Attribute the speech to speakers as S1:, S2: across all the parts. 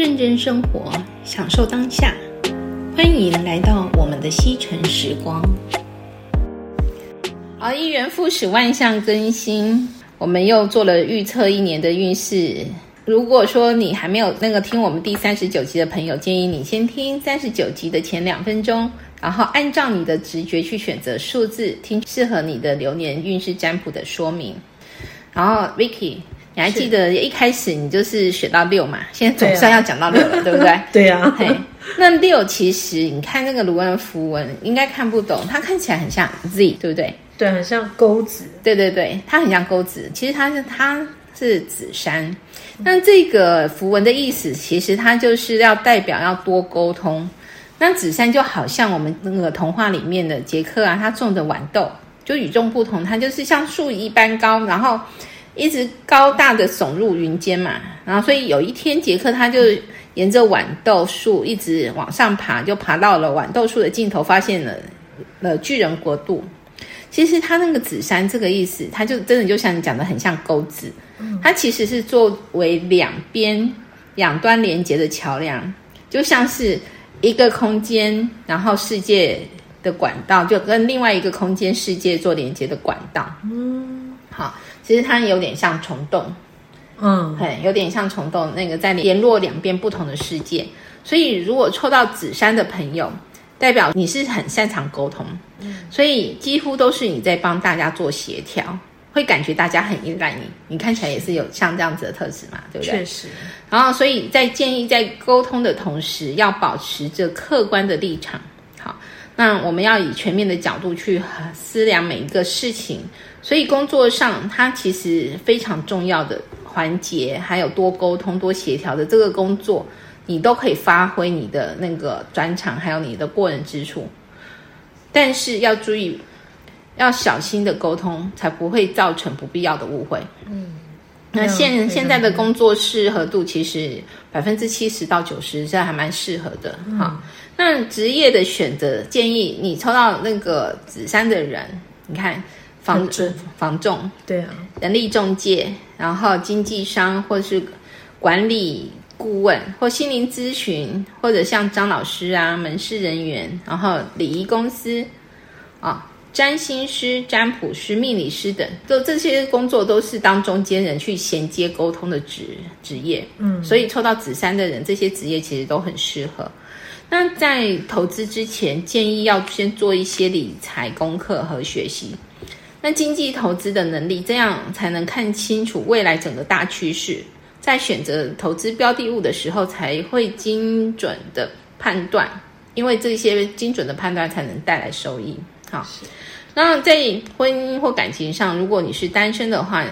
S1: 认真生活，享受当下。欢迎来到我们的西城时光。好，一元复始，万象更新。我们又做了预测一年的运势。如果说你还没有那个听我们第三十九集的朋友，建议你先听三十九集的前两分钟，然后按照你的直觉去选择数字，听适合你的流年运势占卜的说明。然后，Vicky。你还记得一开始你就是选到六嘛？现在总算要讲到六了，对，啊、对不对？
S2: 对呀、啊。
S1: 嘿，那六其实你看那个卢恩符文，应该看不懂，它看起来很像 Z，对不对？
S2: 对，很像钩子。
S1: 对对对，它很像钩子。其实它是它是紫杉。那这个符文的意思，其实它就是要代表要多沟通。那紫杉就好像我们那个童话里面的杰克啊，他种的豌豆就与众不同，它就是像树一般高，然后。一直高大的耸入云间嘛，然后所以有一天杰克他就沿着豌豆树一直往上爬，就爬到了豌豆树的尽头，发现了了巨人国度。其实他那个紫山这个意思，他就真的就像你讲的，很像钩子，它其实是作为两边两端连接的桥梁，就像是一个空间，然后世界的管道就跟另外一个空间世界做连接的管道。嗯，好。其实它有点像虫洞，嗯，很，有点像虫洞，那个在联络两边不同的世界。所以如果抽到紫山的朋友，代表你是很擅长沟通，嗯，所以几乎都是你在帮大家做协调，会感觉大家很依赖你。你看起来也是有像这样子的特质嘛，对不对？确实。然后，所以在建议在沟通的同时，要保持着客观的立场。好，那我们要以全面的角度去思量每一个事情。所以工作上，它其实非常重要的环节，还有多沟通、多协调的这个工作，你都可以发挥你的那个专长，还有你的过人之处。但是要注意，要小心的沟通，才不会造成不必要的误会。嗯，那现现在的工作适合度其实百分之七十到九十，这还蛮适合的。哈、嗯，那职业的选择建议，你抽到那个紫杉的人，你看。房 仲，房仲，
S2: 对啊，
S1: 人力中介，然后经纪商，或是管理顾问，或心灵咨询，或者像张老师啊，门市人员，然后礼仪公司，啊，占星师、占卜师、命理师等，就这些工作都是当中间人去衔接沟通的职职业。嗯，所以抽到紫杉的人，这些职业其实都很适合。那在投资之前，建议要先做一些理财功课和学习。那经济投资的能力，这样才能看清楚未来整个大趋势，在选择投资标的物的时候，才会精准的判断，因为这些精准的判断才能带来收益。好，那在婚姻或感情上，如果你是单身的话，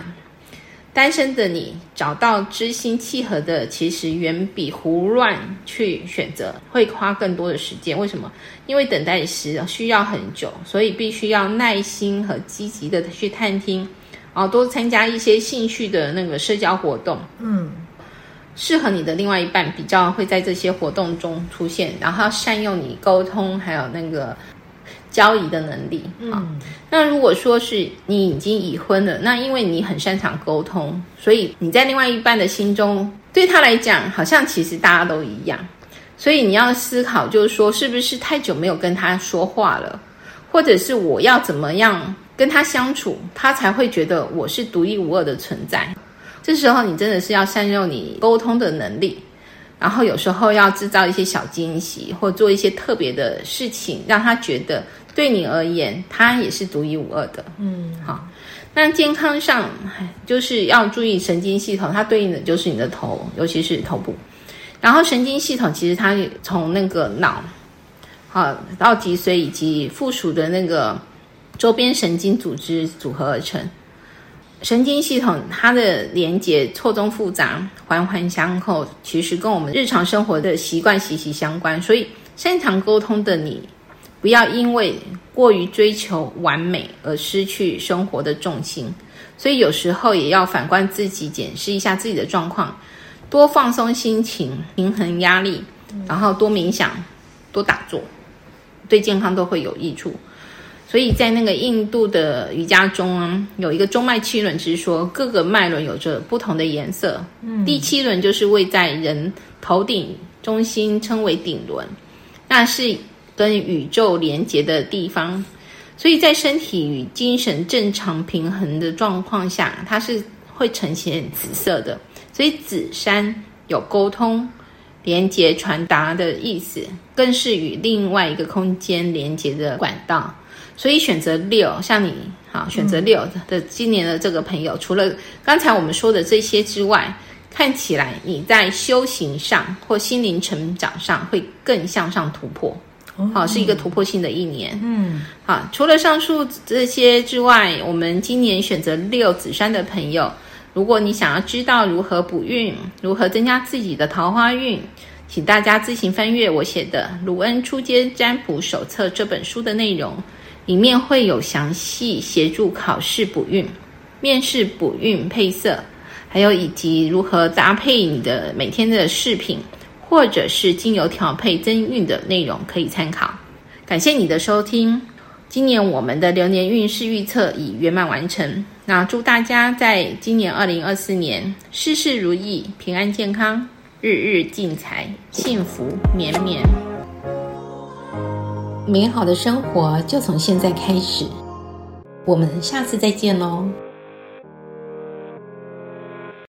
S1: 单身的你找到知心契合的，其实远比胡乱去选择会花更多的时间。为什么？因为等待时需要很久，所以必须要耐心和积极的去探听，然后多参加一些兴趣的那个社交活动。嗯，适合你的另外一半比较会在这些活动中出现，然后善用你沟通还有那个。交易的能力，嗯。那如果说是你已经已婚了，那因为你很擅长沟通，所以你在另外一半的心中，对他来讲，好像其实大家都一样。所以你要思考，就是说，是不是太久没有跟他说话了，或者是我要怎么样跟他相处，他才会觉得我是独一无二的存在。这时候，你真的是要善用你沟通的能力。然后有时候要制造一些小惊喜，或做一些特别的事情，让他觉得对你而言，它也是独一无二的。嗯，好。那健康上就是要注意神经系统，它对应的就是你的头，尤其是头部。然后神经系统其实它从那个脑，好到脊髓以及附属的那个周边神经组织组合而成。神经系统它的连接错综复杂，环环相扣，其实跟我们日常生活的习惯息息相关。所以，擅长沟通的你，不要因为过于追求完美而失去生活的重心。所以，有时候也要反观自己，检视一下自己的状况，多放松心情，平衡压力，然后多冥想，多打坐，对健康都会有益处。所以在那个印度的瑜伽中啊，有一个中脉七轮之说，各个脉轮有着不同的颜色。嗯，第七轮就是位在人头顶中心，称为顶轮，那是跟宇宙连接的地方。所以在身体与精神正常平衡的状况下，它是会呈现紫色的。所以紫山有沟通、连接、传达的意思，更是与另外一个空间连接的管道。所以选择六，像你好选择六的今年的这个朋友，嗯、除了刚才我们说的这些之外，看起来你在修行上或心灵成长上会更向上突破，好、哦、是一个突破性的一年。嗯，好，除了上述这些之外，我们今年选择六紫山的朋友，如果你想要知道如何补运，如何增加自己的桃花运，请大家自行翻阅我写的《卢恩出街占卜手册》这本书的内容。里面会有详细协助考试补运、面试补运配色，还有以及如何搭配你的每天的饰品，或者是精油调配增运的内容可以参考。感谢你的收听，今年我们的流年运势预测已圆满完成。那祝大家在今年二零二四年事事如意、平安健康、日日进财、幸福绵绵。美好的生活就从现在开始，我们下次再见喽。